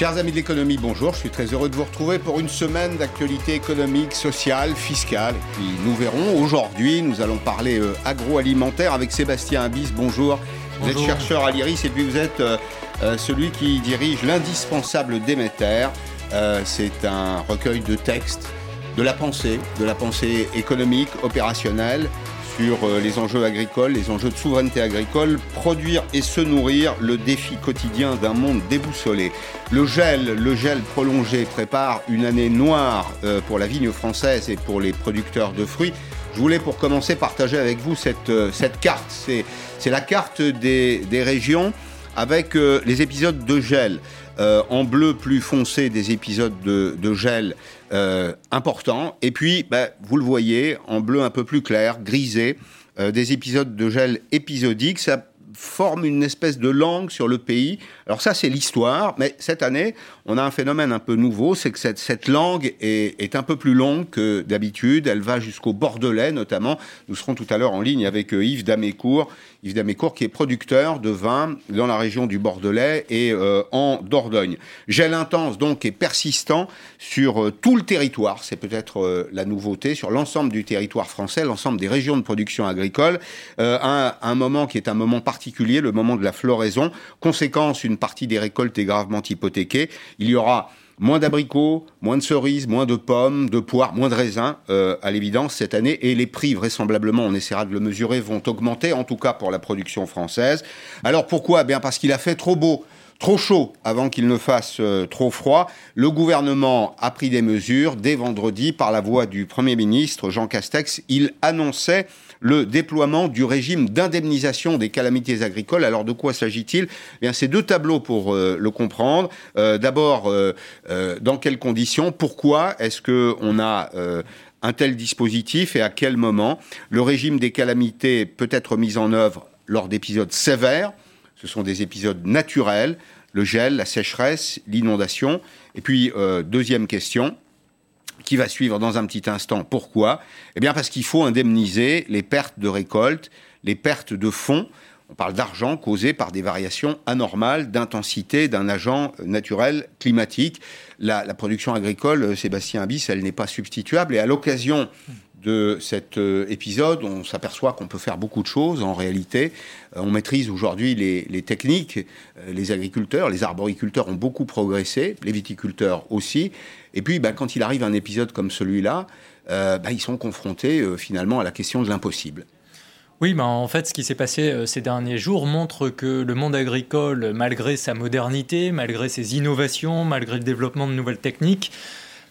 Chers amis de l'économie, bonjour. Je suis très heureux de vous retrouver pour une semaine d'actualité économique, sociale, fiscale. Et puis nous verrons. Aujourd'hui, nous allons parler euh, agroalimentaire avec Sébastien Abyss. Bonjour. Vous êtes chercheur à l'IRIS et puis vous êtes euh, euh, celui qui dirige l'indispensable Déméter. C'est un recueil de textes, de la pensée, de la pensée économique, opérationnelle, euh, les enjeux agricoles, les enjeux de souveraineté agricole, produire et se nourrir, le défi quotidien d'un monde déboussolé. Le gel, le gel prolongé prépare une année noire euh, pour la vigne française et pour les producteurs de fruits. Je voulais pour commencer partager avec vous cette, euh, carte. C'est la carte des, régions avec les épisodes de gel. en bleu plus foncé des épisodes de, de gel euh, important. Et puis, bah, vous le voyez, en bleu un peu plus clair, grisé, euh, des épisodes de gel épisodiques. Ça forme une espèce de langue sur le pays. Alors ça, c'est l'histoire, mais cette année, on a un phénomène un peu nouveau, c'est que cette, langue est, est, un peu plus longue que d'habitude. Elle va jusqu'au Bordelais, notamment. Nous serons tout à l'heure en ligne avec euh, Yves Damécourt, Yves qui est producteur de vin dans la région du Bordelais et euh, en Dordogne. Gel intense, donc, et persistant sur euh, tout le territoire. C'est peut-être la nouveauté, sur l'ensemble du territoire français, l'ensemble des régions de production agricole. Un moment qui est un moment particulier le moment de la floraison. Conséquence, une partie des récoltes est gravement hypothéquée. Il y aura moins d'abricots, moins de cerises, moins de pommes, de poires, moins de raisins, euh, à l'évidence, cette année. Et les prix, vraisemblablement, on essaiera de le mesurer, vont augmenter, en tout cas pour la production française. Alors pourquoi? Bien parce qu'il a fait trop beau trop chaud avant qu'il ne fasse euh, trop froid. Le gouvernement a pris des mesures. Dès vendredi, par la voix du Premier ministre Jean Castex, il annonçait le déploiement du régime d'indemnisation des calamités agricoles. Alors de quoi s'agit-il? Eh Bien, c'est deux tableaux pour euh, le comprendre. Euh, d'abord, euh, dans quelles conditions? Pourquoi est-ce que on a un tel dispositif et à quel moment? Le régime des calamités peut être mis en œuvre lors d'épisodes sévères. Ce sont des épisodes naturels, le gel, la sécheresse, l'inondation. Et puis, deuxième question, qui va suivre dans un petit instant. Pourquoi? Eh bien parce qu'il faut indemniser les pertes de récolte, les pertes de fonds. On parle d'argent causé par des variations anormales d'intensité d'un agent naturel climatique. La, production agricole, euh, Sébastien Abyss, elle n'est pas substituable. Et à l'occasion de cet euh, épisode, on s'aperçoit qu'on peut faire beaucoup de choses en réalité. Euh, on maîtrise aujourd'hui les, techniques. Euh, les agriculteurs, les arboriculteurs ont beaucoup progressé, les viticulteurs aussi. Et puis, bah, quand il arrive un épisode comme celui-là, bah, ils sont confrontés finalement à la question de l'impossible. Oui, en fait, ce qui s'est passé ces derniers jours montre que le monde agricole, malgré sa modernité, malgré ses innovations, malgré le développement de nouvelles techniques,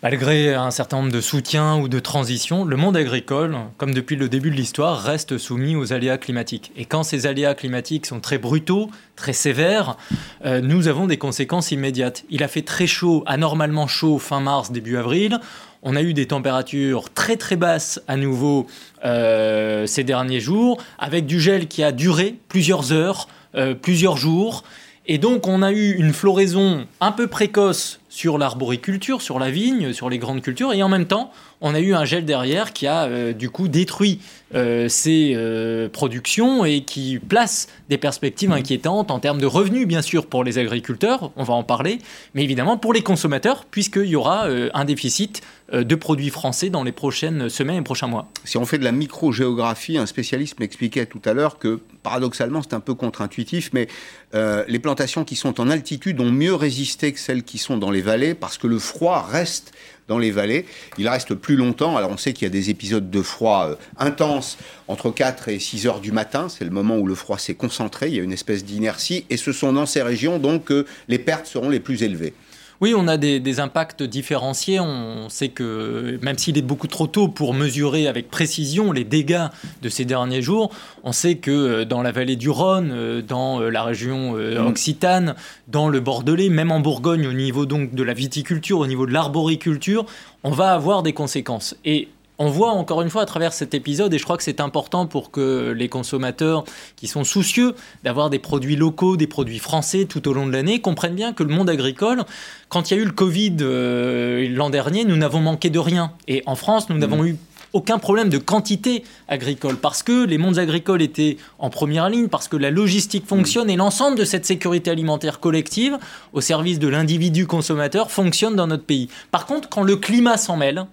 Malgré un certain nombre de soutiens ou de transitions, le monde agricole, comme depuis le début de l'histoire, reste soumis aux aléas climatiques. Et quand ces aléas climatiques sont très brutaux, très sévères, euh, nous avons des conséquences immédiates. Il a fait très chaud, anormalement chaud fin mars, début avril. On a eu des températures très très basses à nouveau euh, ces derniers jours, avec du gel qui a duré plusieurs heures, euh, plusieurs jours. Et donc on a eu une floraison un peu précoce sur l'arboriculture, sur la vigne, sur les grandes cultures, et en même temps on a eu un gel derrière qui a euh, du coup détruit euh, ces euh, productions et qui place des perspectives inquiétantes en termes de revenus, bien sûr, pour les agriculteurs, on va en parler, mais évidemment pour les consommateurs, puisqu'il y aura un déficit de produits français dans les prochaines semaines et prochains mois. Si on fait de la microgéographie, un spécialiste m'expliquait tout à l'heure que paradoxalement c'est un peu contre-intuitif, mais les plantations qui sont en altitude ont mieux résisté que celles qui sont dans les vallées parce que le froid reste dans les vallées. Il reste plus longtemps. Alors on sait qu'il y a des épisodes de froid euh, intenses entre 4 et 6 heures du matin. C'est le moment où le froid s'est concentré. Il y a une espèce d'inertie. Et ce sont dans ces régions donc que les pertes seront les plus élevées. Oui, on a des, impacts différenciés. On sait que même s'il est beaucoup trop tôt pour mesurer avec précision les dégâts de ces derniers jours, on sait que euh, dans la vallée du Rhône, euh, dans euh, la région mm. occitane, dans le Bordelais, même en Bourgogne, au niveau donc de la viticulture, au niveau de l'arboriculture, on va avoir des conséquences. Et on voit encore une fois à travers cet épisode, et je crois que c'est important pour que les consommateurs qui sont soucieux d'avoir des produits locaux, des produits français tout au long de l'année, comprennent bien que le monde agricole, quand il y a eu le Covid euh, l'an dernier, nous n'avons manqué de rien. Et en France, nous n'avons mmh. eu aucun problème de quantité agricole, parce que les mondes agricoles étaient en première ligne, parce que la logistique fonctionne et l'ensemble de cette sécurité alimentaire collective au service de l'individu consommateur fonctionne dans notre pays. Par contre, quand le climat s'en mêle,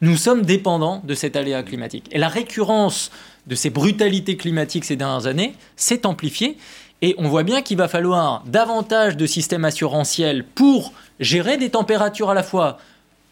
nous sommes dépendants de cet aléa climatique. Et la récurrence de ces brutalités climatiques ces dernières années s'est amplifiée. Et on voit bien qu'il va falloir davantage de systèmes assurantiels pour gérer des températures à la fois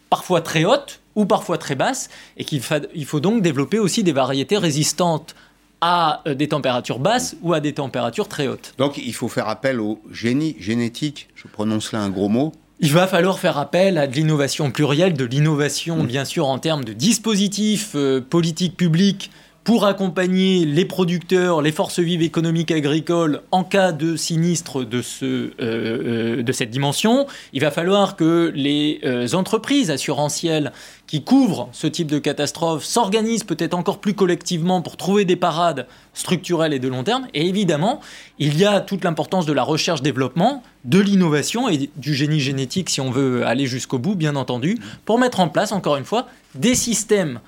parfois très hautes ou parfois très basses, et qu'il faut donc développer aussi des variétés résistantes à euh, des températures basses ou à des températures très hautes. Donc il faut faire appel au génie génétique, je prononce là un gros mot, il va falloir faire appel à de l'innovation plurielle, de l'innovation bien sûr en termes de dispositifs euh, politiques publics pour accompagner les producteurs, les forces vives économiques agricoles en cas de sinistre de, ce, euh, euh, de cette dimension. Il va falloir que les euh, entreprises assurantielles qui couvrent ce type de catastrophe s'organisent peut-être encore plus collectivement pour trouver des parades structurelles et de long terme. Et évidemment, il y a toute l'importance de la recherche-développement, de l'innovation et du génie génétique si on veut aller jusqu'au bout, bien entendu, pour mettre en place, encore une fois, des systèmes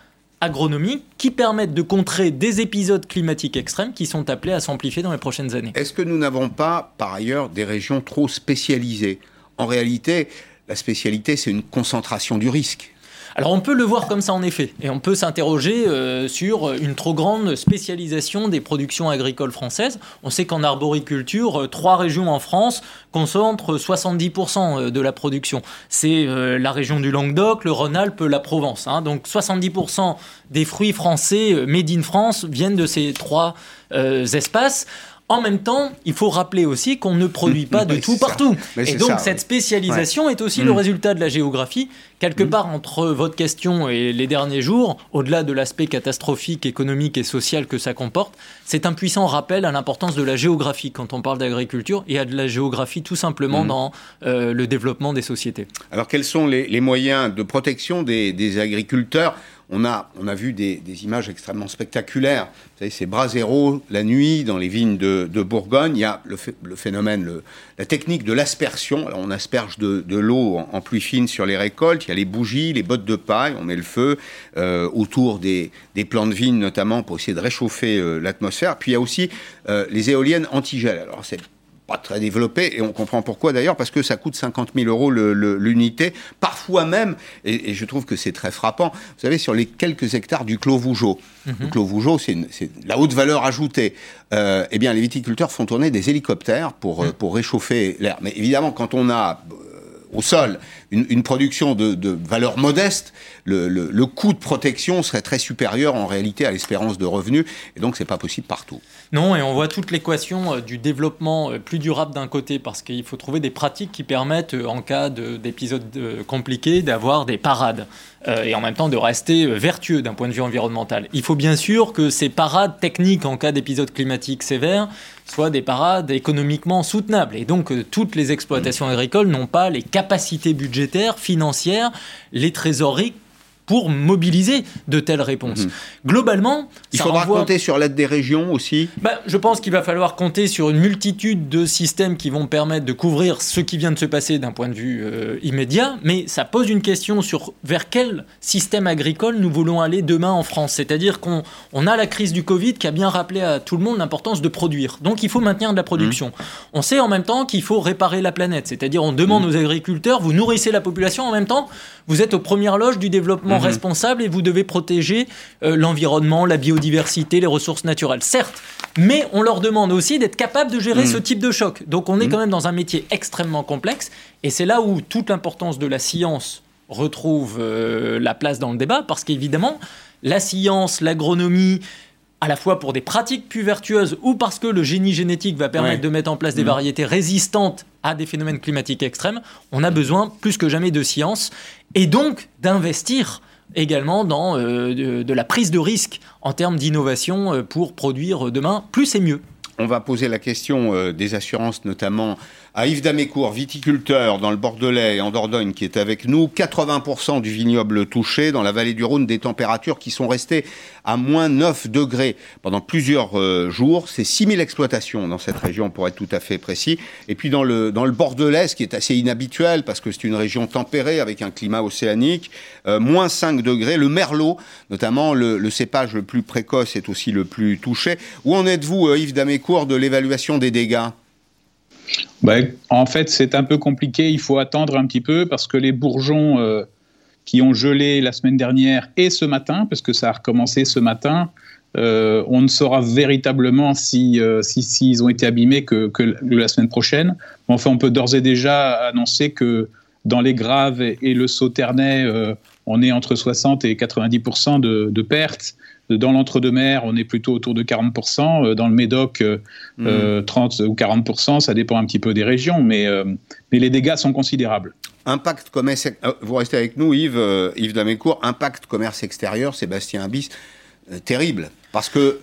agronomiques qui permettent de contrer des épisodes climatiques extrêmes qui sont appelés à s'amplifier dans les prochaines années. Est-ce que nous n'avons pas, par ailleurs, des régions trop spécialisées? En réalité, la spécialité, c'est une concentration du risque. Alors on peut le voir comme ça en effet, et on peut s'interroger euh, sur une trop grande spécialisation des productions agricoles françaises. On sait qu'en arboriculture, euh, trois régions en France concentrent 70% euh, de la production. C'est la région du Languedoc, le Rhône-Alpes, la Provence. Hein. Donc 70% des fruits français made in France viennent de ces trois espaces. En même temps, il faut rappeler aussi qu'on ne produit pas de tout partout. Et donc cette spécialisation est aussi le mm. résultat de la géographie. Quelque mm. part entre votre question et les derniers jours, au-delà de l'aspect catastrophique, économique et social que ça comporte, c'est un puissant rappel à l'importance de la géographie quand on parle d'agriculture et à de la géographie tout simplement mm. dans euh, le développement des sociétés. Alors quels sont les, moyens de protection des agriculteurs on a, on a vu des, images extrêmement spectaculaires. Vous savez, ces bras zéro la nuit dans les vignes de, Bourgogne. Il y a le, phénomène, la technique de l'aspersion. On asperge de, l'eau en, pluie fine sur les récoltes. Il y a les bougies, les bottes de paille. On met le feu euh, autour des, des plants de vigne, notamment pour essayer de réchauffer euh, l'atmosphère. Puis il y a aussi euh, les éoliennes anti-gel. Alors c'est pas très développé, et on comprend pourquoi d'ailleurs, parce que ça coûte 50 000 euros l'unité, parfois même, et, je trouve que c'est très frappant, vous savez, sur les quelques hectares du Clos Vougeot. Mhm. Le Clos Vougeot, c'est la haute valeur ajoutée. Euh, eh bien, les viticulteurs font tourner des hélicoptères pour, euh, mhm. pour réchauffer l'air. Mais évidemment, quand on a au sol une, production de, valeur modeste, le, coût de protection serait très supérieur en réalité à l'espérance de revenus, et donc c'est pas possible partout. Non, et on voit toute l'équation euh, du développement euh, plus durable d'un côté, parce qu'il faut trouver des pratiques qui permettent, euh, en cas d'épisodes compliqués, d'avoir des parades, et en même temps de rester vertueux d'un point de vue environnemental. Il faut bien sûr que ces parades techniques en cas d'épisodes climatiques sévères soient des parades économiquement soutenables, et donc toutes les exploitations agricoles n'ont pas les capacités budgétaires financière, les trésoreries pour mobiliser de telles réponses. Mhm. Globalement, il faudra compter sur l'aide des régions aussi. Ben, je pense qu'il va falloir compter sur une multitude de systèmes qui vont permettre de couvrir ce qui vient de se passer d'un point de vue euh, immédiat, mais ça pose une question sur vers quel système agricole nous voulons aller demain en France. C'est-à-dire qu'on on a la crise du Covid qui a bien rappelé à tout le monde l'importance de produire. Donc il faut maintenir de la production. Mhm. On sait en même temps qu'il faut réparer la planète. C'est-à-dire on demande mhm. aux agriculteurs, vous nourrissez la population en même temps, vous êtes aux premières loges du développement mhm. responsable et vous devez protéger euh, l'environnement, la biodiversité, les ressources naturelles. Certes, mais on leur demande aussi d'être capables de gérer mhm. ce type de choc. Donc on est mhm. quand même dans un métier extrêmement complexe et c'est là où toute l'importance de la science retrouve euh, la place dans le débat parce qu'évidemment, la science, l'agronomie, à la fois pour des pratiques plus vertueuses ou parce que le génie génétique va permettre de mettre en place des mmh. variétés résistantes à des phénomènes climatiques extrêmes, on a besoin plus que jamais de science et donc d'investir également dans euh, de, la prise de risque en termes d'innovation euh, pour produire demain plus et mieux. on va poser la question des assurances, notamment à Yves Damécourt, viticulteur dans le Bordelais et en Dordogne, qui est avec nous. 80% du vignoble touché dans la vallée du Rhône, des températures qui sont restées à moins 9 degrés pendant plusieurs euh, jours. C'est 6000 exploitations dans cette région, pour être tout à fait précis. Et puis dans le, dans le Bordelais, ce qui est assez inhabituel, parce que c'est une région tempérée avec un climat océanique, euh, moins 5 degrés. Le merlot, notamment le, le, cépage le plus précoce, est aussi le plus touché. Où en êtes-vous, euh, Yves Damécourt, de l'évaluation des dégâts? Ben, en fait, c'est un peu compliqué. Il faut attendre un petit peu parce que les bourgeons euh, qui ont gelé la semaine dernière et ce matin, parce que ça a recommencé ce matin, euh, on ne saura véritablement si, euh, s'ils ont été abîmés que, la semaine prochaine. Enfin, on peut d'ores et déjà annoncer que dans les graves et, le sauternais, on est entre 60 et 90 de, de pertes. Dans l'entre-deux-mer, on est plutôt autour de 40%. Euh, dans le Médoc, 30 euh, mmh. euh, ou 40%, ça dépend un petit peu des régions, mais, mais les dégâts sont considérables. Impact commerce, vous restez avec nous, Yves, Yves Damécourt. Impact commerce extérieur, Sébastien Abyss, terrible. Parce que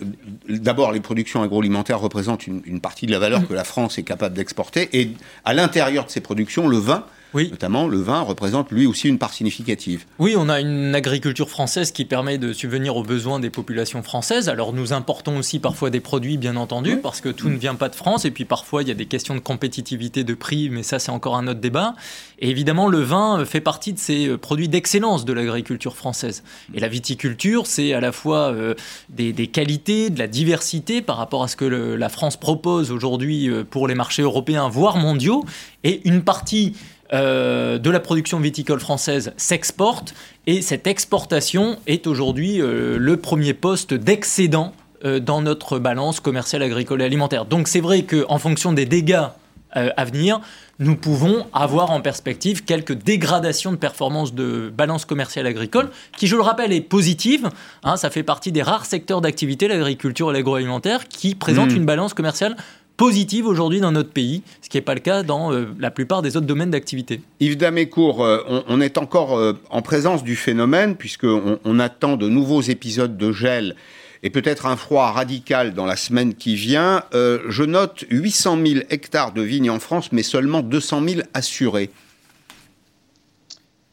d'abord, les productions agroalimentaires représentent une, une, partie de la valeur mmh. que la France est capable d'exporter. Et à l'intérieur de ces productions, le vin oui. Notamment, le vin représente lui aussi une part significative. Oui, on a une agriculture française qui permet de subvenir aux besoins des populations françaises. Alors nous importons aussi parfois des produits, bien entendu, parce que tout ne vient pas de France. Et puis parfois, il y a des questions de compétitivité de prix, mais ça, c'est encore un autre débat. Et évidemment, le vin fait partie de ces euh, produits d'excellence de l'agriculture française. Et la viticulture, c'est à la fois euh, des, qualités, de la diversité par rapport à ce que la France propose aujourd'hui euh, pour les marchés européens, voire mondiaux, et une partie euh, de la production viticole française s'exporte et cette exportation est aujourd'hui euh, le premier poste d'excédent euh, dans notre balance commerciale agricole et alimentaire. Donc c'est vrai qu'en fonction des dégâts à venir, nous pouvons avoir en perspective quelques dégradations de performance de balance commerciale agricole, qui, je le rappelle, est positive. Hein, ça fait partie des rares secteurs d'activité, l'agriculture et l'agroalimentaire, qui présentent mmh. une balance commerciale positive aujourd'hui dans notre pays, ce qui n'est pas le cas dans euh, la plupart des autres domaines d'activité. Yves Damécourt, euh, on, est encore euh, en présence du phénomène, puisqu'on on attend de nouveaux épisodes de gel et peut-être un froid radical dans la semaine qui vient. je note 800 000 hectares de vignes en France, mais seulement 200 000 assurés.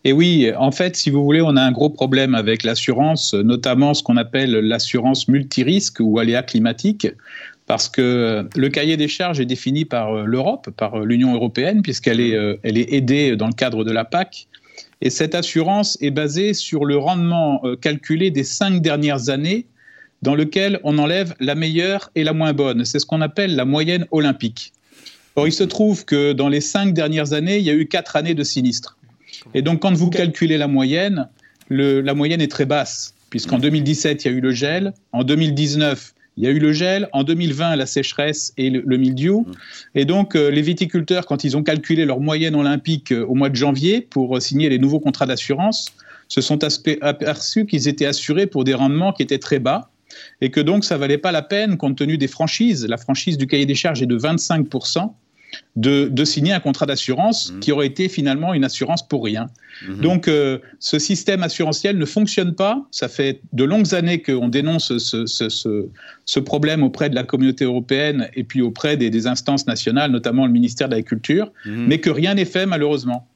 Et oui, en fait, si vous voulez, on a un gros problème avec l'assurance, notamment ce qu'on appelle l'assurance multirisque ou aléa climatique parce que le cahier des charges est défini par euh, l'Europe, par euh, l'Union européenne, puisqu'elle est, euh, elle est aidée dans le cadre de la PAC. Et cette assurance est basée sur le rendement calculé des cinq dernières années, dans lequel on enlève la meilleure et la moins bonne. C'est ce qu'on appelle la moyenne olympique. Or, il se trouve que dans les cinq dernières années, il y a eu quatre années de sinistres. Et donc, quand vous calculez la moyenne, la moyenne est très basse, puisqu'en 2017, il y a eu le gel, en 2019, il y a eu le gel, en 2020 la sécheresse et le, mildiou. Mmh. Et donc euh, les viticulteurs, quand ils ont calculé leur moyenne olympique euh, au mois de janvier pour euh, signer les nouveaux contrats d'assurance, se sont aperçus qu'ils étaient assurés pour des rendements qui étaient très bas et que donc ça valait pas la peine compte tenu des franchises. La franchise du cahier des charges est de 25 de, signer un contrat d'assurance mmh. qui aurait été finalement une assurance pour rien. Mmh. Donc euh, ce système assurantiel ne fonctionne pas. Ça fait de longues années qu'on dénonce ce, problème auprès de la communauté européenne et puis auprès des, instances nationales, notamment le ministère de l'Agriculture, mmh. mais que rien n'est fait malheureusement.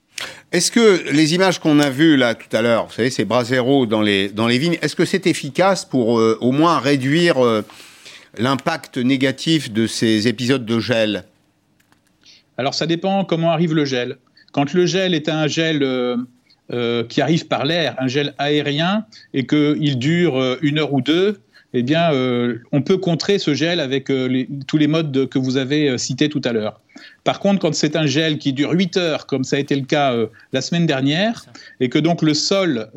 Est-ce que les images qu'on a vues là tout à l'heure, vous savez, ces bras zéro dans les, dans les vignes, est-ce que c'est efficace pour euh, au moins réduire euh, l'impact négatif de ces épisodes de gel? Alors ça dépend comment arrive le gel. Quand le gel est un gel euh, euh, qui arrive par l'air, un gel aérien, et qu'il dure euh, une heure ou deux, eh bien, on peut contrer ce gel avec tous les modes que vous avez cités tout à l'heure. Par contre, quand c'est un gel qui dure 8 heures, comme ça a été le cas la semaine dernière, et que donc le sol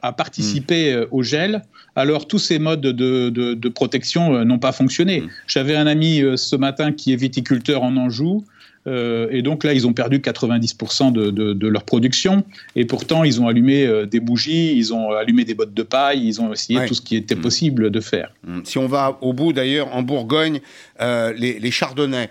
a participé hmm. au gel, alors tous ces modes de, protection n'ont pas fonctionné. Hmm. J'avais un ami ce matin qui est viticulteur en Anjou. Euh, et donc là, ils ont perdu 90% de, leur production. Et pourtant, ils ont allumé euh, des bougies, ils ont allumé des bottes de paille, ils ont essayé tout ce qui était mm. possible de faire. Mm. Si on va au bout, d'ailleurs, en Bourgogne, euh, les, chardonnays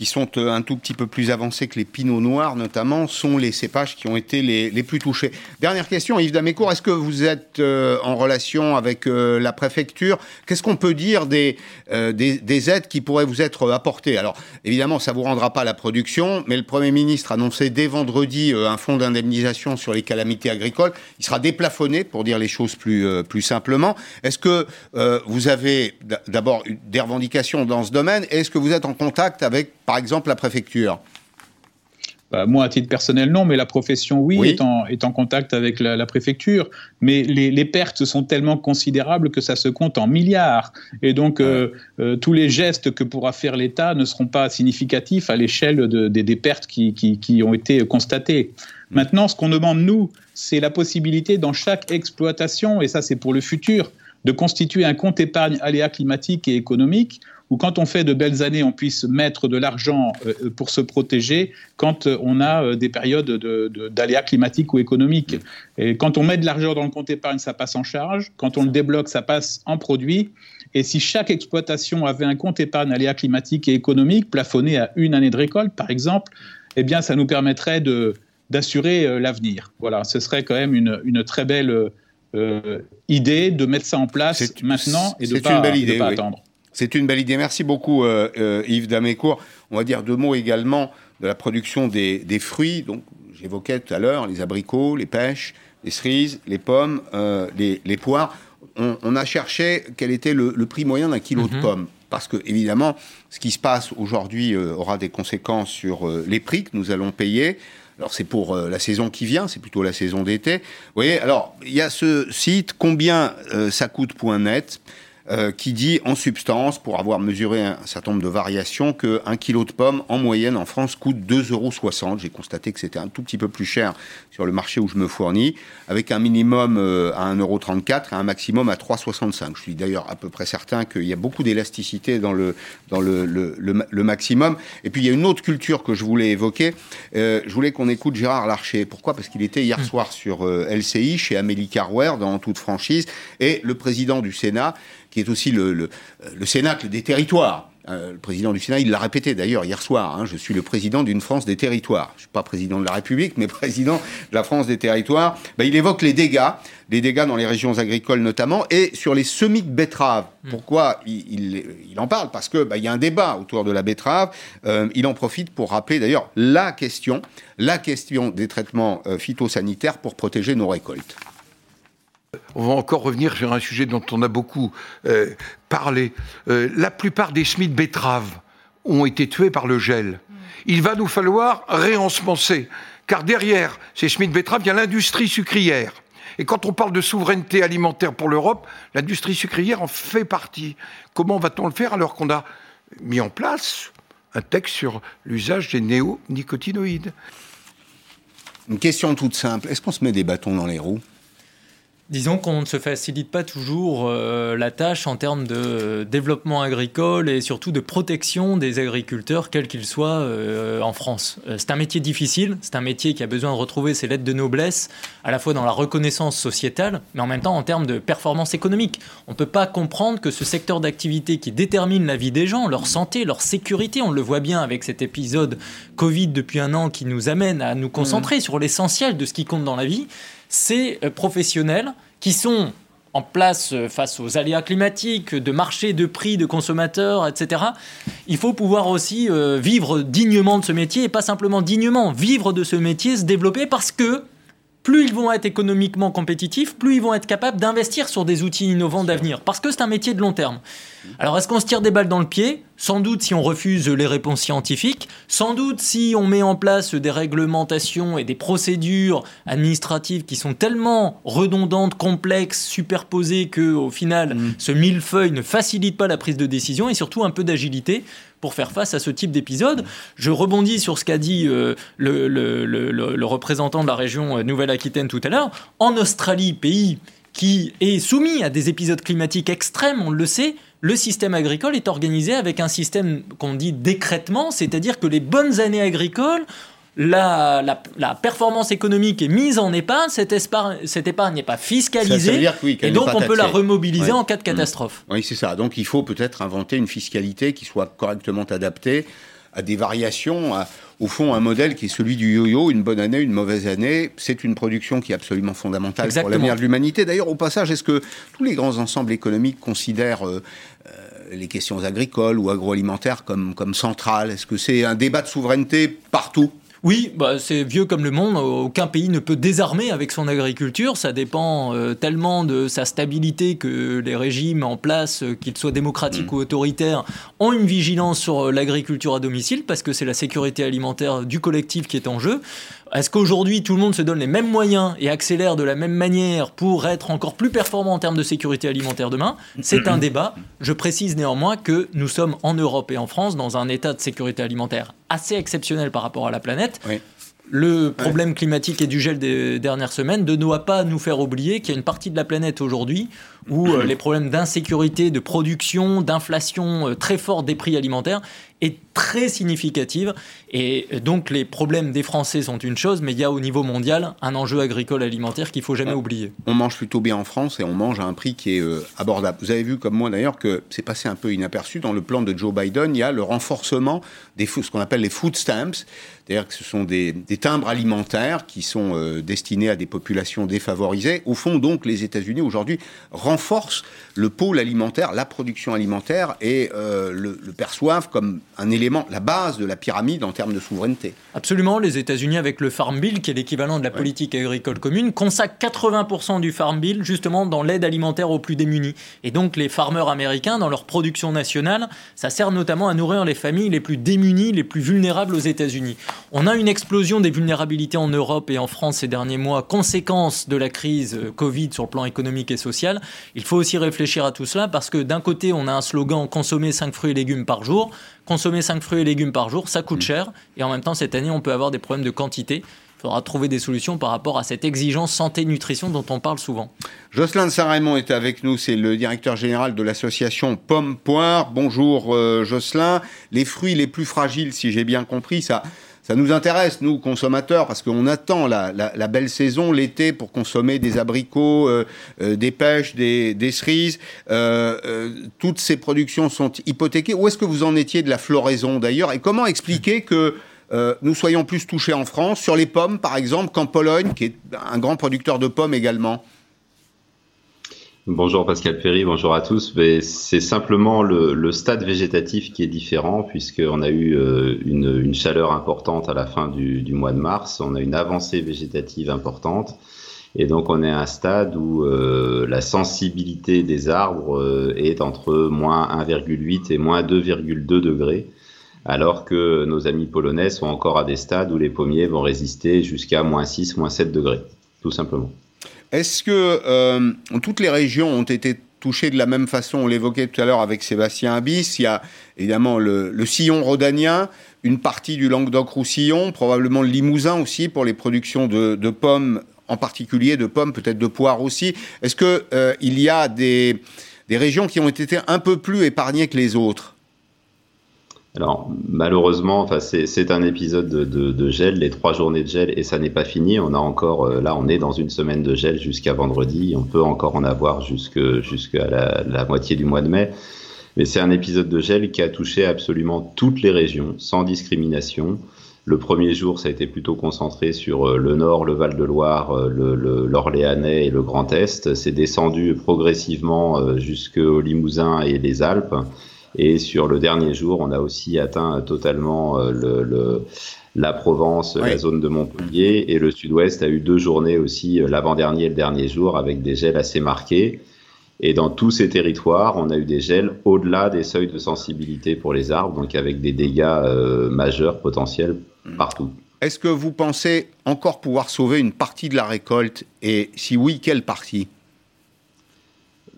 qui sont euh, un tout petit peu plus avancés que les pinots noirs notamment, sont les cépages qui ont été les, les plus touchés. Dernière question, Yves Damécourt, est-ce que vous êtes en relation avec la préfecture? Qu'est-ce qu'on peut dire des, des, des, aides qui pourraient vous être apportées? Alors, évidemment, ça ne vous rendra pas la production, mais le Premier ministre a annoncé dès vendredi un fonds d'indemnisation sur les calamités agricoles. Il sera déplafonné, pour dire les choses plus, plus simplement. Est-ce que vous avez d'abord des revendications dans ce domaine? Est-ce que vous êtes en contact avec, par exemple, la préfecture bah, moi, à titre personnel, non, mais la profession, oui, Est, en, est, en, contact avec la, préfecture. Mais les, pertes sont tellement considérables que ça se compte en milliards. Et donc, euh, euh, tous les gestes que pourra faire l'État ne seront pas significatifs à l'échelle de, des pertes qui, qui, qui, ont été constatées. Mm. Maintenant, ce qu'on demande, nous, c'est la possibilité dans chaque exploitation, et ça c'est pour le futur, de constituer un compte épargne aléa climatique et économique où quand on fait de belles années, on puisse mettre de l'argent euh, pour se protéger quand euh, on a euh, des périodes d'aléas climatiques ou économiques. Et quand on met de l'argent dans le compte épargne, ça passe en charge. Quand on le débloque, ça passe en produit. Et si chaque exploitation avait un compte épargne aléa climatique et économique plafonné à une année de récolte, par exemple, eh bien, ça nous permettrait d'assurer l'avenir. Voilà, ce serait quand même une, une très belle euh, idée de mettre ça en place maintenant et de ne pas, pas attendre. C'est une belle idée. Merci beaucoup, euh, euh, Yves Damécourt. On va dire deux mots également de la production des, fruits. Donc, j'évoquais tout à l'heure les abricots, les pêches, les cerises, les pommes, les, poires. On, a cherché quel était le, prix moyen d'un kilo de mhm. pommes. Parce que, évidemment, ce qui se passe aujourd'hui aura des conséquences sur les prix que nous allons payer. Alors c'est pour euh, la saison qui vient, c'est plutôt la saison d'été. Vous voyez, alors il y a ce site combien euh, ça coûte.net euh, qui dit en substance, pour avoir mesuré un, certain nombre de variations, qu'un kilo de pommes en moyenne en France coûte 2,60 euros. J'ai constaté que c'était un tout petit peu plus cher sur le marché où je me fournis, avec un minimum euh, à 1,34€ et un maximum à 3,65€. Je suis d'ailleurs à peu près certain qu'il y a beaucoup d'élasticité dans, le, dans le, le, maximum. Et puis il y a une autre culture que je voulais évoquer. Euh, je voulais qu'on écoute Gérard Larcher. Pourquoi? Parce qu'il était hier mmh. soir sur LCI, chez Amélie Carware, dans toute franchise, et le président du Sénat qui est aussi le, le, le Cénacle des territoires. Euh, le président du Sénat, il l'a répété d'ailleurs hier soir, hein, je suis le président d'une France des territoires. Je ne suis pas président de la République, mais président de la France des territoires. Ben, il évoque les dégâts, les dégâts dans les régions agricoles notamment, et sur les semis de betteraves. Hmm. Pourquoi il, il, en parle? Parce qu'il ben, y a un débat autour de la betterave. Euh, il en profite pour rappeler d'ailleurs la question, la question des traitements euh, phytosanitaires pour protéger nos récoltes. On va encore revenir sur un sujet dont on a beaucoup euh, parlé. Euh, la plupart des semis de betteraves ont été tués par le gel. Il va nous falloir réensemencer, car derrière ces semis de betteraves, il y a l'industrie sucrière. Et quand on parle de souveraineté alimentaire pour l'Europe, l'industrie sucrière en fait partie. Comment va-t-on le faire alors qu'on a mis en place un texte sur l'usage des néonicotinoïdes? Une question toute simple. Est-ce qu'on se met des bâtons dans les roues? Disons qu'on ne se facilite pas toujours euh, la tâche en termes de développement agricole et surtout de protection des agriculteurs, quels qu'ils soient euh, en France. Euh, c'est un métier difficile, c'est un métier qui a besoin de retrouver ses lettres de noblesse, à la fois dans la reconnaissance sociétale, mais en même temps en termes de performance économique. On ne peut pas comprendre que ce secteur d'activité qui détermine la vie des gens, leur santé, leur sécurité, on le voit bien avec cet épisode Covid depuis un an qui nous amène à nous concentrer mmh. sur l'essentiel de ce qui compte dans la vie, ces euh, professionnels qui sont en place euh, face aux aléas climatiques, de marché, de prix, de consommateurs, etc. Il faut pouvoir aussi euh, vivre dignement de ce métier et pas simplement dignement, vivre de ce métier, se développer parce que plus ils vont être économiquement compétitifs, plus ils vont être capables d'investir sur des outils innovants d'avenir. Parce que c'est un métier de long terme. Alors est-ce qu'on se tire des balles dans le pied? Sans doute si on refuse les réponses scientifiques, sans doute si on met en place des réglementations et des procédures administratives qui sont tellement redondantes, complexes, superposées que au final mm. ce millefeuille ne facilite pas la prise de décision et surtout un peu d'agilité pour faire face à ce type d'épisode. Je rebondis sur ce qu'a dit euh, le, le, représentant de la région euh, Nouvelle-Aquitaine tout à l'heure. En Australie, pays qui est soumis à des épisodes climatiques extrêmes, on le sait, le système agricole est organisé avec un système qu'on dit d'écrètement, c'est-à-dire que les bonnes années agricoles la, la, performance économique est mise en épargne, cette, épargne n'est pas fiscalisée, et donc on peut la remobiliser en cas de catastrophe. Oui, c'est ça. Donc il faut peut-être inventer une fiscalité qui soit correctement adaptée à des variations, au fond un modèle qui est celui du yo-yo, une bonne année, une mauvaise année. C'est une production qui est absolument fondamentale pour l'avenir de l'humanité. D'ailleurs, au passage, est-ce que tous les grands ensembles économiques considèrent euh, euh, les questions agricoles ou agroalimentaires comme, comme centrales? Est-ce que c'est un débat de souveraineté partout? Oui, bah, c'est vieux comme le monde. Aucun pays ne peut désarmer avec son agriculture. Ça dépend euh, tellement de sa stabilité que les régimes en place, euh, qu'ils soient démocratiques mm. ou autoritaires, ont une vigilance sur euh, l'agriculture à domicile parce que c'est la sécurité alimentaire du collectif qui est en jeu. Est-ce qu'aujourd'hui tout le monde se donne les mêmes moyens et accélère de la même manière pour être encore plus performant en termes de sécurité alimentaire demain? C'est un débat. Je précise néanmoins que nous sommes en Europe et en France dans un état de sécurité alimentaire assez exceptionnel par rapport à la planète. Le problème climatique et du gel des dernières semaines ne doit pas nous faire oublier qu'il y a une partie de la planète aujourd'hui où euh, les problèmes d'insécurité, de production, d'inflation euh, très forte des prix alimentaires est très significative. Et donc les problèmes des Français sont une chose, mais il y a au niveau mondial un enjeu agricole alimentaire qu'il faut jamais oublier. On mange plutôt bien en France et on mange à un prix qui est euh, abordable. Vous avez vu comme moi d'ailleurs que c'est passé un peu inaperçu dans le plan de Joe Biden, il y a le renforcement des ce qu'on appelle les food stamps, c'est-à-dire que ce sont des, timbres alimentaires qui sont euh, destinés à des populations défavorisées. Au fond, donc, les États-Unis aujourd'hui renforcent le pôle alimentaire, la production alimentaire et euh, le, le perçoivent comme un élément, la base de la pyramide en termes de souveraineté. Absolument. Les États-Unis, avec le Farm Bill, qui est l'équivalent de la politique agricole commune, consacrent 80% du Farm Bill justement dans l'aide alimentaire aux plus démunis. Et donc, les farmers américains, dans leur production nationale, ça sert notamment à nourrir les familles les plus démunies, les plus vulnérables aux États-Unis. On a une explosion des vulnérabilités en Europe et en France ces derniers mois, conséquence de la crise euh, Covid sur le plan économique et social. Il faut aussi réfléchir à tout cela parce que d'un côté, on a un slogan consommer 5 fruits et légumes par jour consommer 5 fruits et légumes par jour, ça coûte mm. cher. Et en même temps, cette année, on peut avoir des problèmes de quantité. Il faudra trouver des solutions par rapport à cette exigence santé-nutrition dont on parle souvent. Jocelyn de Saint-Raymond est avec nous, c'est le directeur général de l'association Pomme Poire. Bonjour euh, Jocelyn. Les fruits les plus fragiles, si j'ai bien compris, ça, ça nous intéresse, nous, consommateurs, parce qu'on attend la, belle saison, l'été, pour consommer des abricots, euh, euh, des pêches, des, cerises. Euh, toutes ces productions sont hypothéquées. Où est-ce que vous en étiez de la floraison, d'ailleurs? Et comment expliquer que nous soyons plus touchés en France, sur les pommes, par exemple, qu'en Pologne, qui est un grand producteur de pommes également? Bonjour Pascal Perry, bonjour à tous. C'est simplement le, stade végétatif qui est différent puisqu'on a eu euh, une, chaleur importante à la fin du, mois de mars, on a une avancée végétative importante et donc on est à un stade où euh, la sensibilité des arbres euh, est entre moins 1,8 et moins 2,2 degrés alors que nos amis polonais sont encore à des stades où les pommiers vont résister jusqu'à moins 6, moins 7 degrés, tout simplement. Est-ce que euh, toutes les régions ont été touchées de la même façon On l'évoquait tout à l'heure avec Sébastien Abyss. Il y a évidemment le, sillon rhodanien, une partie du Languedoc-Roussillon, probablement le Limousin aussi pour les productions de, pommes, en particulier de pommes, peut-être de poires aussi. Est-ce qu'il euh, y a des régions qui ont été un peu plus épargnées que les autres? Alors malheureusement, c'est un épisode de, gel, les trois journées de gel, et ça n'est pas fini. On a encore, euh, là, on est dans une semaine de gel jusqu'à vendredi. On peut encore en avoir jusqu'à la, la, moitié du mois de mai. Mais c'est un épisode de gel qui a touché absolument toutes les régions, sans discrimination. Le premier jour, ça a été plutôt concentré sur euh, le Nord, le Val-de-Loire, euh, l'Orléanais et le Grand Est. C'est descendu progressivement jusqu'au Limousin et les Alpes. Et sur le dernier jour, on a aussi atteint totalement euh, le, la Provence, la zone de Montpellier, et le Sud-Ouest a eu deux journées aussi, euh, l'avant-dernier et le dernier jour, avec des gels assez marqués. Et dans tous ces territoires, on a eu des gels au-delà des seuils de sensibilité pour les arbres, donc avec des dégâts euh, majeurs potentiels partout. Est-ce que vous pensez encore pouvoir sauver une partie de la récolte? Et si oui, quelle partie?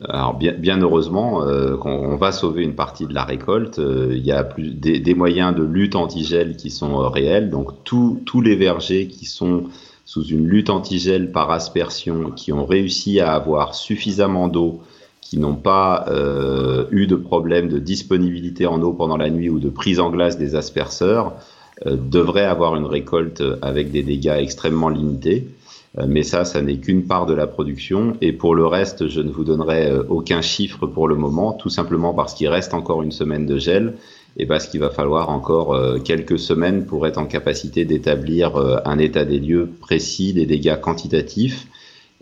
Alors bien, heureusement, euh, on, va sauver une partie de la récolte. Euh, il y a plus, des, moyens de lutte anti-gel qui sont euh, réels. Donc tous les vergers qui sont sous une lutte anti-gel par aspersion, qui ont réussi à avoir suffisamment d'eau, qui n'ont pas eu de problème de disponibilité en eau pendant la nuit ou de prise en glace des asperceurs, devraient avoir une récolte avec des dégâts extrêmement limités. Euh, mais ça, ça n'est qu'une part de la production. Et pour le reste, je ne vous donnerai euh, aucun chiffre pour le moment, tout simplement parce qu'il reste encore une semaine de gel et parce qu'il va falloir encore quelques semaines pour être en capacité d'établir un état des lieux précis des dégâts quantitatifs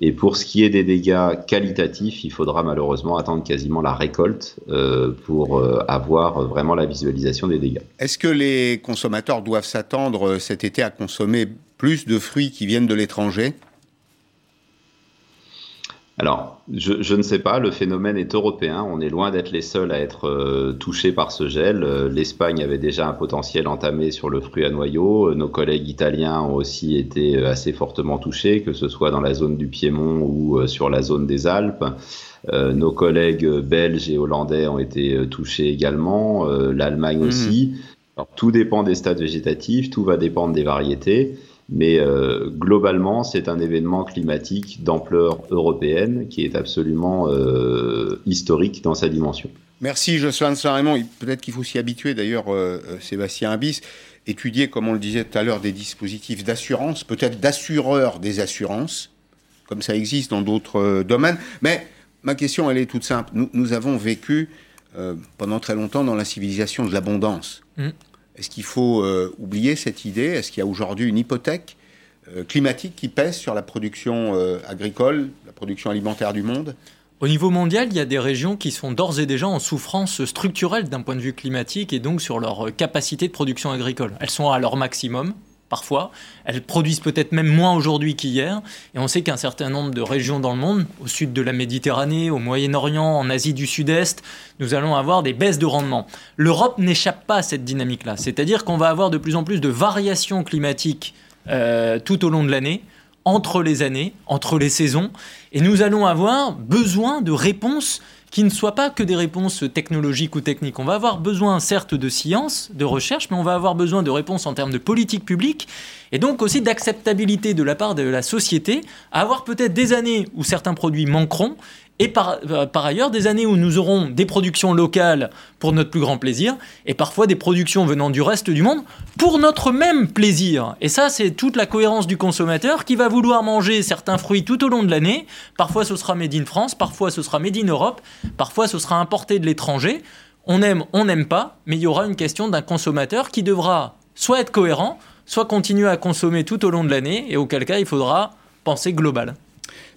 et pour ce qui est des dégâts qualitatifs, il faudra malheureusement attendre quasiment la récolte euh, pour euh, avoir vraiment la visualisation des dégâts. Est-ce que les consommateurs doivent s'attendre euh, cet été à consommer plus de fruits qui viennent de l'étranger alors, je, ne sais pas, le phénomène est européen, on est loin d'être les seuls à être euh, touchés par ce gel. Euh, L'Espagne avait déjà un potentiel entamé sur le fruit à noyau, euh, nos collègues italiens ont aussi été assez fortement touchés, que ce soit dans la zone du Piémont ou sur la zone des Alpes. nos collègues belges et hollandais ont été touchés également, l'Allemagne mmh. aussi. tout dépend des stades végétatifs, tout va dépendre des variétés. Mais euh, globalement, c'est un événement climatique d'ampleur européenne qui est absolument euh, historique dans sa dimension. Merci Jocelyn Saint-Raymond. Peut-être qu'il faut s'y habituer d'ailleurs, euh, Sébastien Abyss. Étudier, comme on le disait tout à l'heure, des dispositifs d'assurance, peut-être d'assureurs des assurances, comme ça existe dans d'autres domaines. Mais ma question, elle est toute simple. Nous, avons vécu pendant très longtemps dans la civilisation de l'abondance. Mm. Est-ce qu'il faut euh, oublier cette idée? Est-ce qu'il y a aujourd'hui une hypothèque euh, climatique qui pèse sur la production euh, agricole, la production alimentaire du monde? Au niveau mondial, il y a des régions qui sont d'ores et déjà en souffrance structurelle d'un point de vue climatique et donc sur leur capacité de production agricole. Elles sont à leur maximum, parfois. Elles produisent peut-être même moins aujourd'hui qu'hier. Et on sait qu'un certain nombre de régions dans le monde, au sud de la Méditerranée, au Moyen-Orient, en Asie du Sud-Est, nous allons avoir des baisses de rendement. L'Europe n'échappe pas à cette dynamique-là. C'est-à-dire qu'on va avoir de plus en plus de variations climatiques euh, tout au long de l'année entre les années, entre les saisons, et nous allons avoir besoin de réponses qui ne soient pas que des réponses technologiques ou techniques. On va avoir besoin, certes, de science, de recherche, mais on va avoir besoin de réponses en termes de politique publique et donc aussi d'acceptabilité de la part de la société à avoir peut-être des années où certains produits manqueront et par, euh, par, ailleurs des années où nous aurons des productions locales pour notre plus grand plaisir, et parfois des productions venant du reste du monde pour notre même plaisir. Et ça, c'est toute la cohérence du consommateur qui va vouloir manger certains fruits tout au long de l'année. Parfois, ce sera made in France, parfois, ce sera made in Europe, parfois, ce sera importé de l'étranger. On aime, on n'aime pas, mais il y aura une question d'un consommateur qui devra soit être cohérent, soit continuer à consommer tout au long de l'année, et auquel cas, il faudra penser global.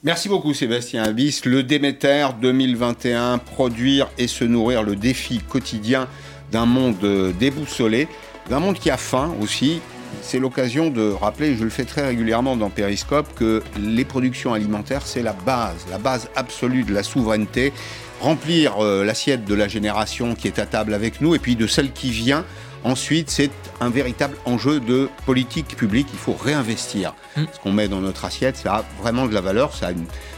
Merci beaucoup Sébastien Abyss. Le Déméter 2021, produire et se nourrir, le défi quotidien d'un monde déboussolé, d'un monde qui a faim aussi. C'est l'occasion de rappeler, je le fais très régulièrement dans Periscope, que les productions alimentaires, c'est la base, la base absolue de la souveraineté. Remplir euh, l'assiette de la génération qui est à table avec nous et puis de celle qui vient Ensuite, c'est un véritable enjeu de politique publique. Il faut réinvestir. Mm. Ce qu'on met dans notre assiette, ça a vraiment de la valeur. Ça a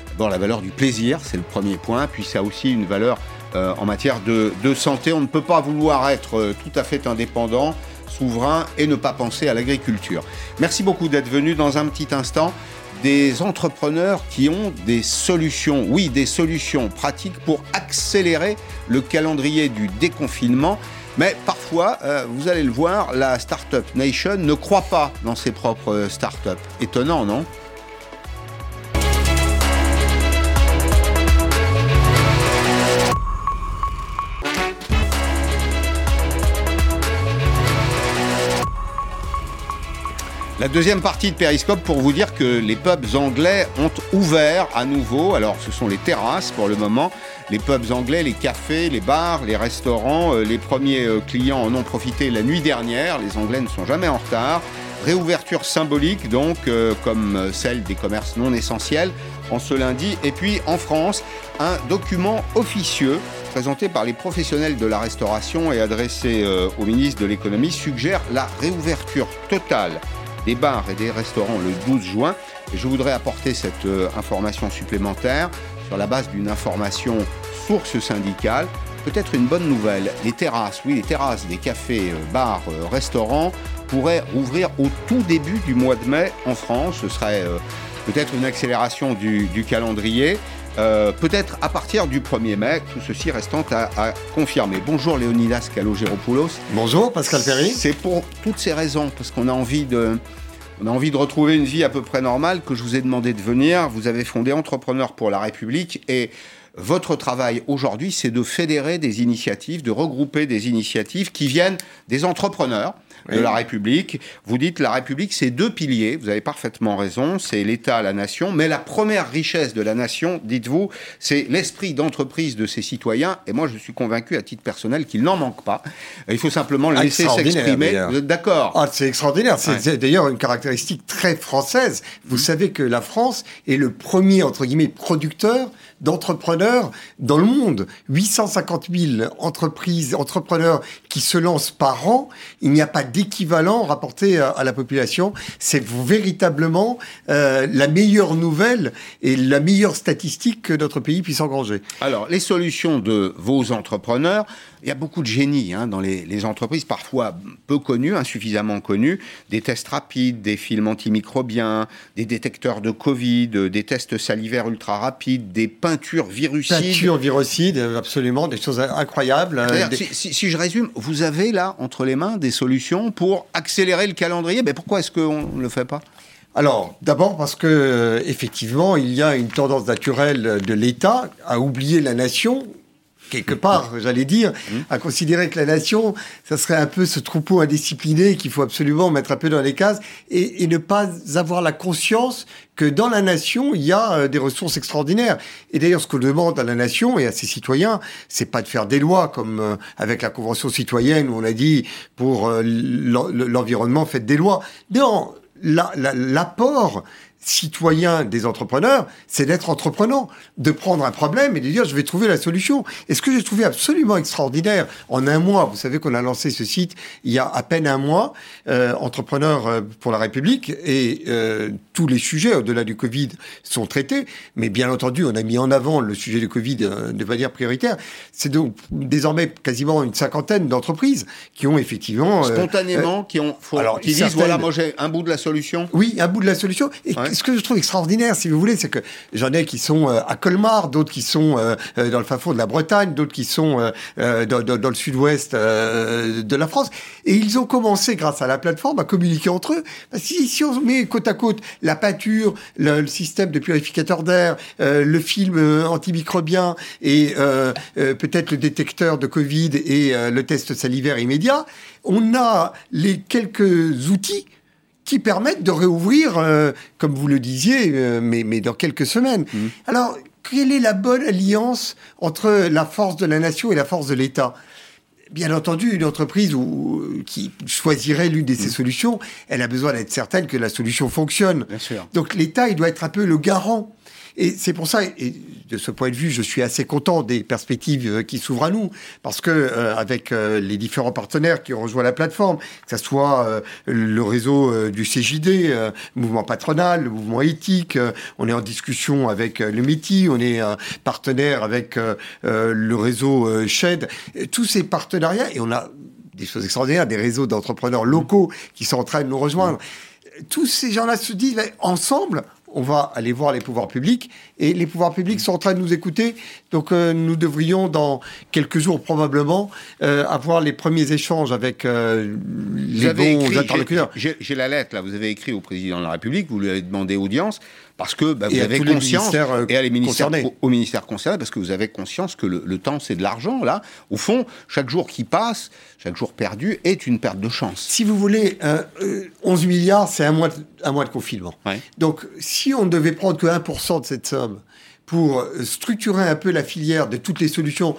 d'abord la valeur du plaisir, c'est le premier point. Puis ça a aussi une valeur euh, en matière de, santé. On ne peut pas vouloir être euh, tout à fait indépendant, souverain et ne pas penser à l'agriculture. Merci beaucoup d'être venu dans un petit instant des entrepreneurs qui ont des solutions, oui, des solutions pratiques pour accélérer le calendrier du déconfinement. Mais parfois, euh, vous allez le voir, la Startup Nation ne croit pas dans ses propres startups. Étonnant, non? La deuxième partie de Periscope pour vous dire que les pubs anglais ont ouvert à nouveau. Alors ce sont les terrasses pour le moment. Les pubs anglais, les cafés, les bars, les restaurants, euh, les premiers euh, clients en ont profité la nuit dernière. Les Anglais ne sont jamais en retard. Réouverture symbolique donc, euh, comme celle des commerces non essentiels en ce lundi. Et puis en France, un document officieux présenté par les professionnels de la restauration et adressé au ministre de l'économie suggère la réouverture totale des bars et des restaurants le 12 juin. Et je voudrais apporter cette euh, information supplémentaire sur la base d'une information source syndicale. Peut-être une bonne nouvelle, les terrasses, oui, les terrasses des cafés, euh, bars, euh, restaurants pourraient rouvrir au tout début du mois de mai en France. Ce serait peut-être une accélération du, calendrier. Peut-être à partir du 1er mai, tout ceci restant à, confirmer. Bonjour Léonidas Kalogéropoulos. Bonjour Pascal Ferry. C'est pour toutes ces raisons, parce qu'on a envie de, on a envie de retrouver une vie à peu près normale que je vous ai demandé de venir. Vous avez fondé Entrepreneurs pour la République et Votre travail aujourd'hui, c'est de fédérer des initiatives, de regrouper des initiatives qui viennent des entrepreneurs de la République. Vous dites la République, c'est deux piliers, vous avez parfaitement raison, c'est l'État, la nation, mais la première richesse de la nation, dites-vous, c'est l'esprit d'entreprise de ses citoyens, et moi je suis convaincu à titre personnel qu'il n'en manque pas. Il faut simplement le laisser s'exprimer. Vous êtes d'accord ah, C'est extraordinaire, c'est d'ailleurs une caractéristique très française. Vous savez que la France est le premier, entre guillemets, producteur d'entrepreneurs dans le monde. 850 000 entreprises, entrepreneurs qui se lancent par an. Il n'y a pas d'équivalent rapporté à, la population. C'est véritablement euh, la meilleure nouvelle et la meilleure statistique que notre pays puisse engranger. Alors, les solutions de vos entrepreneurs, il y a beaucoup de génie hein, dans les, entreprises, parfois peu connues, insuffisamment connues, des tests rapides, des films antimicrobiens, des détecteurs de Covid, des tests salivaires ultra rapides, des peintures virucides. Peintures virucides, absolument, des choses incroyables. Si, je résume, vous avez là entre les mains des solutions pour accélérer le calendrier. Mais pourquoi est-ce qu'on ne le fait pas? Alors, d'abord parce que effectivement, il y a une tendance naturelle de l'État à oublier la nation quelque part, j'allais dire, mmh. à considérer que la nation, ça serait un peu ce troupeau indiscipliné qu'il faut absolument mettre un peu dans les cases et, ne pas avoir la conscience que dans la nation, il y a euh, des ressources extraordinaires. Et d'ailleurs, ce que demande à la nation et à ses citoyens, c'est pas de faire des lois comme euh, avec la Convention citoyenne où on a dit pour euh, l'environnement, faites des lois. Non, l'apport citoyen des entrepreneurs, c'est d'être entreprenant, de prendre un problème et de dire je vais trouver la solution. Et ce que j'ai trouvé absolument extraordinaire en un mois, vous savez qu'on a lancé ce site il y a à peine un mois, euh, Entrepreneurs euh, pour la République, et euh, tous les sujets au-delà du Covid sont traités, mais bien entendu on a mis en avant le sujet du Covid de manière prioritaire. C'est donc désormais quasiment une cinquantaine d'entreprises qui ont effectivement... Spontanément, qui ont... alors, qui disent voilà, moi j'ai un bout de la solution. Oui, un bout de la solution. Et ce que je trouve extraordinaire, si vous voulez, c'est que j'en ai qui sont euh, à Colmar, d'autres qui sont euh, euh, dans le fin fond de la Bretagne, d'autres qui sont dans, le sud-ouest de la France. Et ils ont commencé, grâce à la plateforme, à communiquer entre eux. si, si on met côte à côte la peinture, le, système de purificateur d'air, le film antimicrobien et peut-être le détecteur de Covid et le test salivaire immédiat, on a les quelques outils qui permettent de réouvrir, euh, comme vous le disiez, euh, mais, mais, dans quelques semaines. Mmh. Alors, quelle est la bonne alliance entre la force de la nation et la force de l'État? Bien entendu, une entreprise où, qui choisirait l'une de ces mmh. solutions, elle a besoin d'être certaine que la solution fonctionne. Bien sûr. Donc l'État, il doit être un peu le garant et c'est pour ça, et de ce point de vue, je suis assez content des perspectives euh, qui s'ouvrent à nous, parce que euh, avec euh, les différents partenaires qui ont rejoint la plateforme, que ce soit le réseau du CJD, mouvement patronal, le mouvement éthique, on est en discussion avec le METI, on est partenaire avec le réseau SHED, tous ces partenariats, et on a des choses extraordinaires, des réseaux d'entrepreneurs locaux qui sont en train de nous rejoindre. Tous ces gens-là se disent, ensemble, on va aller voir les pouvoirs publics et les pouvoirs publics sont en train de nous écouter. Donc euh, nous devrions dans quelques jours probablement euh, avoir les premiers échanges avec euh, les bons interlocuteurs. J'ai la lettre là, vous avez écrit au président de la République, vous lui avez demandé audience parce que bah, vous avez conscience et à les ministères au, ministère concerné parce que vous avez conscience que le, temps c'est de l'argent là. Au fond, chaque jour qui passe, chaque jour perdu est une perte de chance. Si vous voulez, 11 milliards, c'est un mois de, un mois de confinement. Donc si on ne devait prendre que 1% de cette somme pour structurer un peu la filière de toutes les solutions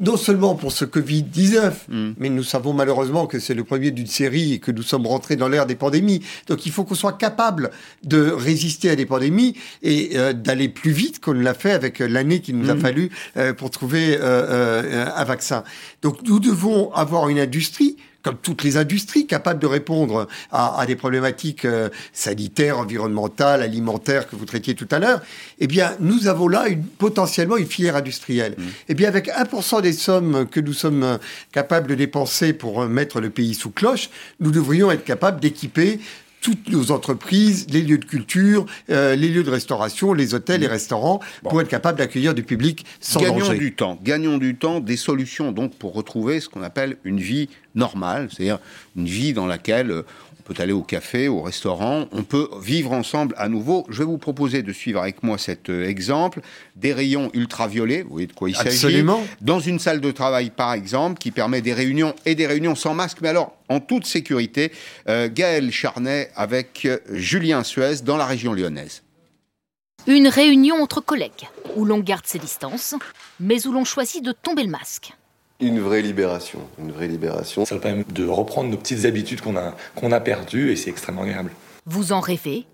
non seulement pour ce Covid-19, mm. mais nous savons malheureusement que c'est le premier d'une série et que nous sommes rentrés dans l'ère des pandémies. Donc il faut qu'on soit capable de résister à des pandémies et euh, d'aller plus vite qu'on l'a fait avec l'année qu'il nous a mm. fallu euh, pour trouver euh, un vaccin. Donc nous devons avoir une industrie comme toutes les industries, capables de répondre à, des problématiques euh, sanitaires, environnementales, alimentaires que vous traitiez tout à l'heure, eh bien, nous avons là une, potentiellement une filière industrielle. Mmh. Eh bien, avec 1% des sommes que nous sommes euh, capables de dépenser pour euh, mettre le pays sous cloche, nous devrions être capables d'équiper toutes nos entreprises, les lieux de culture, les lieux de restauration, les hôtels, les mmh. restaurants, pour être capables d'accueillir du public sans gagnons du temps, gagnons du temps, des solutions donc pour retrouver ce qu'on appelle une vie normale, c'est-à-dire une vie dans laquelle euh, on peut aller au café, au restaurant, on peut vivre ensemble à nouveau. Je vais vous proposer de suivre avec moi cet euh, exemple des rayons ultraviolets, vous voyez de quoi il s'agit Absolument. Dans une salle de travail, par exemple, qui permet des réunions et des réunions sans masque, mais alors en toute sécurité. Euh, Gaël Charnet avec Julien Suez dans la région lyonnaise. Une réunion entre collègues, où l'on garde ses distances, mais où l'on choisit de tomber le masque. Une vraie libération, une vraie libération. Ça permet de reprendre nos petites habitudes qu'on a, qu'on a perdues et c'est extrêmement agréable. Vous en rêvez?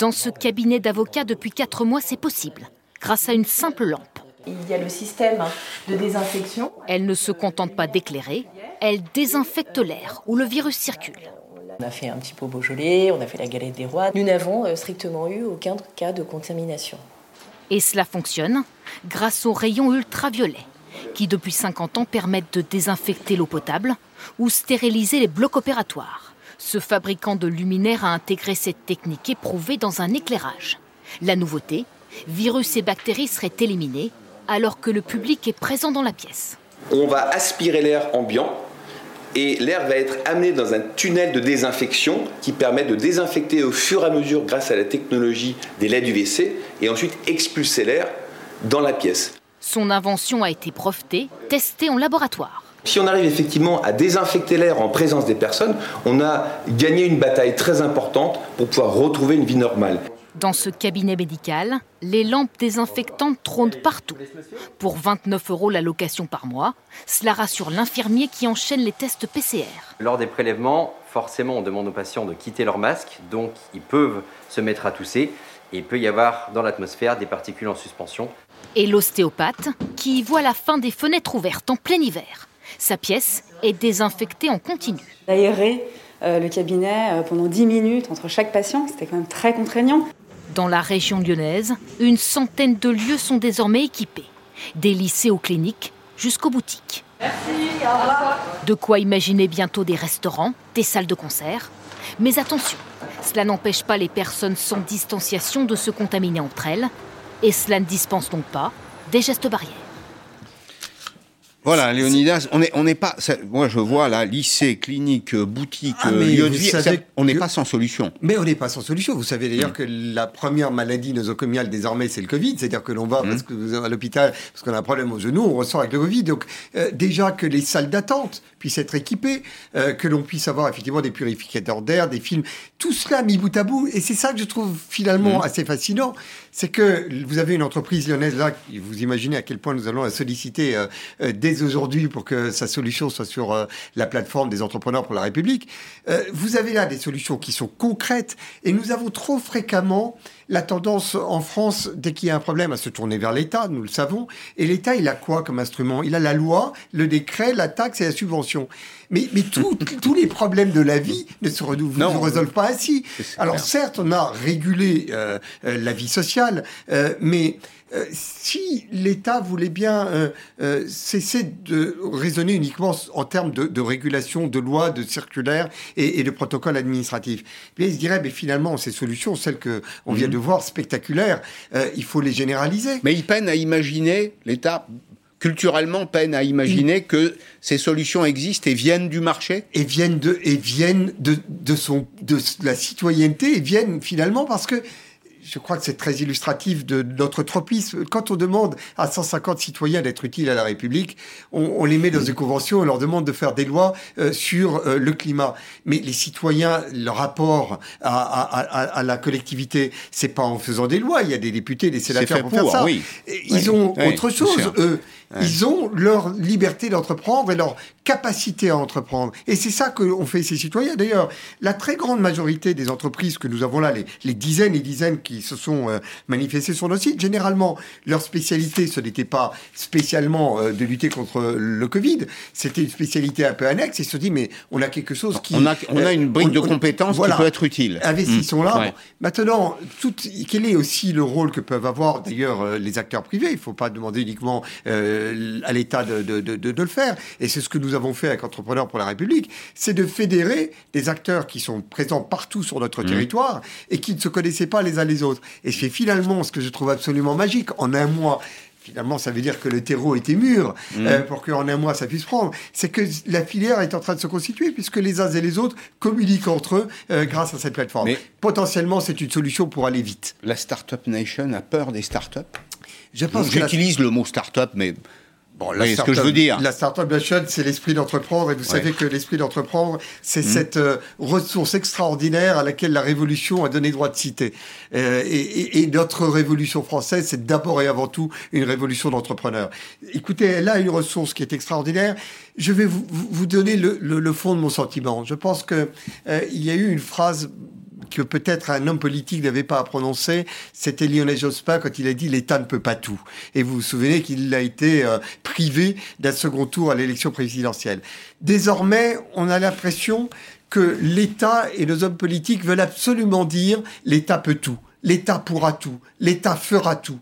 Dans ce cabinet d'avocats depuis 4 mois, c'est possible, grâce à une simple lampe. Il y a le système de désinfection. Elle ne se contente pas d'éclairer, elle désinfecte l'air où le virus circule. On a fait un petit pot Beaujolais, on a fait la galette des rois. Nous n'avons euh, strictement eu aucun cas de contamination. Et cela fonctionne grâce aux rayons ultraviolets, qui depuis 50 ans permettent de désinfecter l'eau potable ou stériliser les blocs opératoires. Ce fabricant de luminaires a intégré cette technique éprouvée dans un éclairage. La nouveauté, virus et bactéries seraient éliminés alors que le public est présent dans la pièce. On va aspirer l'air ambiant et l'air va être amené dans un tunnel de désinfection qui permet de désinfecter au fur et à mesure grâce à la technologie des LED UVC et ensuite expulser l'air dans la pièce. Son invention a été brevetée, testée en laboratoire. Si on arrive effectivement à désinfecter l'air en présence des personnes, on a gagné une bataille très importante pour pouvoir retrouver une vie normale. Dans ce cabinet médical, les lampes désinfectantes trônent partout. Pour 29 euros la location par mois, cela rassure l'infirmier qui enchaîne les tests PCR. Lors des prélèvements, forcément, on demande aux patients de quitter leur masque, donc ils peuvent se mettre à tousser et il peut y avoir dans l'atmosphère des particules en suspension. Et l'ostéopathe qui voit la fin des fenêtres ouvertes en plein hiver. Sa pièce est désinfectée en continu. Aérer euh, le cabinet euh, pendant 10 minutes entre chaque patient, c'était quand même très contraignant. Dans la région lyonnaise, une centaine de lieux sont désormais équipés. Des lycées aux cliniques jusqu'aux boutiques. Merci, au revoir. De quoi imaginer bientôt des restaurants, des salles de concert. Mais attention, cela n'empêche pas les personnes sans distanciation de se contaminer entre elles. Et cela ne dispense donc pas des gestes barrières. Voilà, Léonidas, on n'est on pas. ça- moi, je vois là, lycée, clinique, euh, boutique, Ah, euh, mais lieu de vie. ça- on n'est pas sans solution. Mais on n'est pas sans solution. Vous savez d'ailleurs Mm. que la première maladie nosocomiale désormais, c'est le Covid. C'est-à-dire que l'on va Mm. parce que à l'hôpital, parce qu'on a un problème au genou, on ressort avec le Covid. Donc euh, déjà que les salles d'attente puissent être équipées, euh, que l'on puisse avoir effectivement des purificateurs d'air, des films, tout cela mis bout à bout. Et c'est ça que je trouve finalement Mm. assez fascinant, c'est que vous avez une entreprise lyonnaise là, vous imaginez à quel point nous allons la solliciter euh, euh, dès aujourd'hui pour que sa solution soit sur euh, la plateforme des entrepreneurs pour la République. Euh, vous avez là des solutions qui sont concrètes et nous avons trop fréquemment la tendance en France, dès qu'il y a un problème, à se tourner vers l'État, nous le savons. Et l'État, il a quoi comme instrument? Il a la loi, le décret, la taxe et la subvention. Mais, mais tout- tous les problèmes de la vie ne se, Non. se résolvent pas ainsi. Alors certes, on a régulé euh, euh, la vie sociale, euh, mais euh, si l'État voulait bien euh, euh, cesser de raisonner uniquement en termes de, de régulation, de lois, de circulaires et, et de protocoles administratifs, bien, il se dirait, mais finalement, ces solutions, celles que on vient de voir, spectaculaires, il faut les généraliser. Mais il peine à imaginer, l'État culturellement peine à imaginer que ces solutions existent et viennent du marché? et viennent de et viennent de, de son de la citoyenneté et viennent finalement parce que je crois que c'est très illustratif de notre tropisme. Quand on demande à 150 citoyens d'être utiles à la République, on, on les met dans une convention, on leur demande de faire des lois euh, sur euh, le climat. Mais les citoyens, leur rapport à, à, à, à la collectivité, c'est pas en faisant des lois. Il y a des députés, des sénateurs pour, faire ça. oui. Ils Oui, ont oui, autre chose, eux. Ouais. Ils ont leur liberté d'entreprendre et leur capacité à entreprendre. Et c'est ça que fait ces citoyens. D'ailleurs, la très grande majorité des entreprises que nous avons là, les, les dizaines et dizaines qui se sont euh, manifestées sur nos sites, généralement, leur spécialité, ce n'était pas spécialement euh, de lutter contre le Covid, c'était une spécialité un peu annexe. Ils se sont dit, mais on a quelque chose qui... On a, on a une brique on- de compétences voilà. qui peut être utile. Investissons-là. Mmh. Ouais. Bon, Maintenant, tout, quel est aussi le rôle que peuvent avoir d'ailleurs euh, les acteurs privés? Il ne faut pas demander uniquement euh, à l'État de, de- de- de- de le faire. Et c'est ce que nous avons fait avec Entrepreneurs pour la République, c'est de fédérer des acteurs qui sont présents partout sur notre Mmh. territoire et qui ne se connaissaient pas les uns les autres. Et c'est finalement ce que je trouve absolument magique. En un mois, finalement, ça veut dire que le terreau était mûr mmh. euh, pour qu'en un mois ça puisse prendre. C'est que la filière est en train de se constituer puisque les uns et les autres communiquent entre eux euh, grâce à cette plateforme. Mais Potentiellement, c'est une solution pour aller vite. La Startup Nation a peur des startups? J'utilise le mot startup, mais c'est ce que je veux dire. La Startup Nation, c'est l'esprit d'entreprendre, et vous savez que l'esprit d'entreprendre, c'est mmh. cette euh, ressource extraordinaire à laquelle la Révolution a donné droit de citer. Euh, et, notre Révolution française, c'est d'abord et avant tout une révolution d'entrepreneurs. Écoutez, elle a une ressource qui est extraordinaire. Je vais vous, vous donner le, le, fond de mon sentiment. Je pense que euh, il y a eu une phrase que peut-être un homme politique n'avait pas à prononcer, c'était Lionel Jospin quand il a dit l'État ne peut pas tout. Et vous vous souvenez qu'il a été euh, privé d'un second tour à l'élection présidentielle. Désormais, on a l'impression que l'État et nos hommes politiques veulent absolument dire l'État peut tout, l'État pourra tout, l'État fera tout.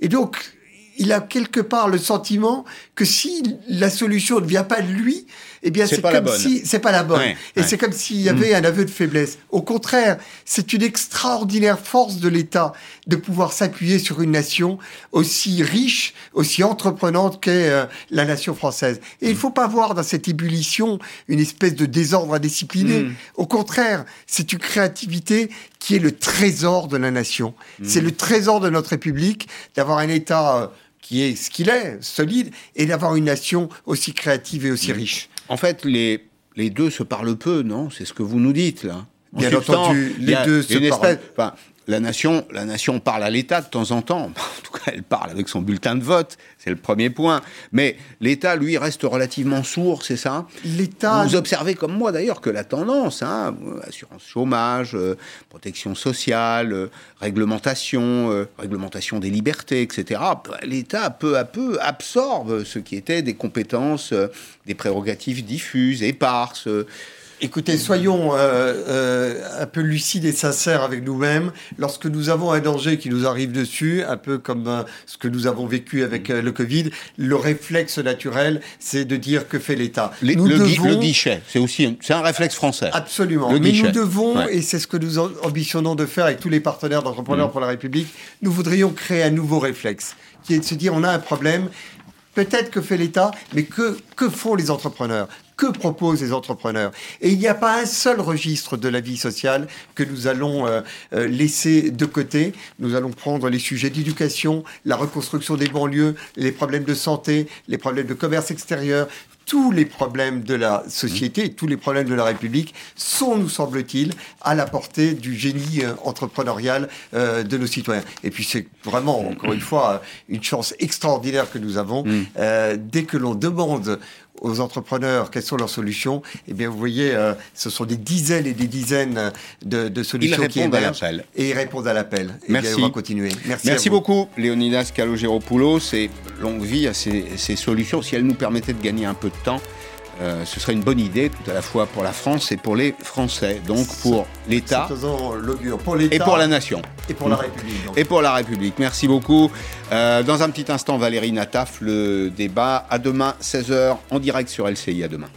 Et donc, il a quelque part le sentiment que si la solution ne vient pas de lui, eh bien, c'est comme si c'est pas la bonne. et c'est comme s'il y avait mm. un aveu de faiblesse. Au contraire, c'est une extraordinaire force de l'État de pouvoir s'appuyer sur une nation aussi riche, aussi entreprenante qu'est euh, la nation française. Et il il mm. faut pas voir dans cette ébullition une espèce de désordre indiscipliné. Mm. Au contraire, c'est une créativité qui est le trésor de la nation. C'est le trésor de notre République d'avoir un État euh, qui est ce qu'il est, solide, et d'avoir une nation aussi créative et aussi riche. En fait, les, les deux se parlent peu, non? C'est ce que vous nous dites, là. Bien entendu, les deux se parlent la nation, la nation parle à l'État de temps en temps. En tout cas, elle parle avec son bulletin de vote. C'est le premier point. Mais l'État, lui, reste relativement sourd, c'est ça? L'État. Vous observez comme moi d'ailleurs que la tendance, hein, assurance chômage, euh, protection sociale, euh, réglementation, euh, réglementation des libertés, etc. L'État peu à peu absorbe ce qui était des compétences, des prérogatives diffuses, éparses. Écoutez, soyons euh, euh, un peu lucides et sincères avec nous-mêmes. Lorsque nous avons un danger qui nous arrive dessus, un peu comme euh, ce que nous avons vécu avec le Covid, le réflexe naturel, c'est de dire que fait l'État. Le, le, guichet, c'est aussi c'est un réflexe français. Absolument. Mais nous devons, et c'est ce que nous ambitionnons de faire avec tous les partenaires d'entrepreneurs mmh. pour la République, nous voudrions créer un nouveau réflexe, qui est de se dire on a un problème, peut-être que fait l'État, mais que, que font les entrepreneurs? Que proposent les entrepreneurs Et il n'y a pas un seul registre de la vie sociale que nous allons euh, euh, laisser de côté. Nous allons prendre les sujets d'éducation, la reconstruction des banlieues, les problèmes de santé, les problèmes de commerce extérieur, tous les problèmes de la société et tous les problèmes de la République sont, nous semble-t-il, à la portée du génie euh, entrepreneurial de nos citoyens. Et puis c'est vraiment, encore une fois, une chance extraordinaire que nous avons. Mm. dès que l'on demande aux entrepreneurs quelles sont leurs solutions, eh bien, vous voyez, euh, ce sont des dizaines et des dizaines de, solutions qui émergent. À et ils répondent à l'appel. Merci. on va continuer. Merci, Merci beaucoup, Léonidas Calogéropoulos. Et longue vie à ces, ces solutions. Si elles nous permettaient de gagner un peu de temps, euh, ce serait une bonne idée, tout à la fois pour la France et pour les Français, donc pour l'État et pour la nation. Et pour la mmh. République. Et pour la République. Merci beaucoup. Euh, dans un petit instant, Valérie Nataf, le débat. À demain, 16h, en direct sur LCI. À demain.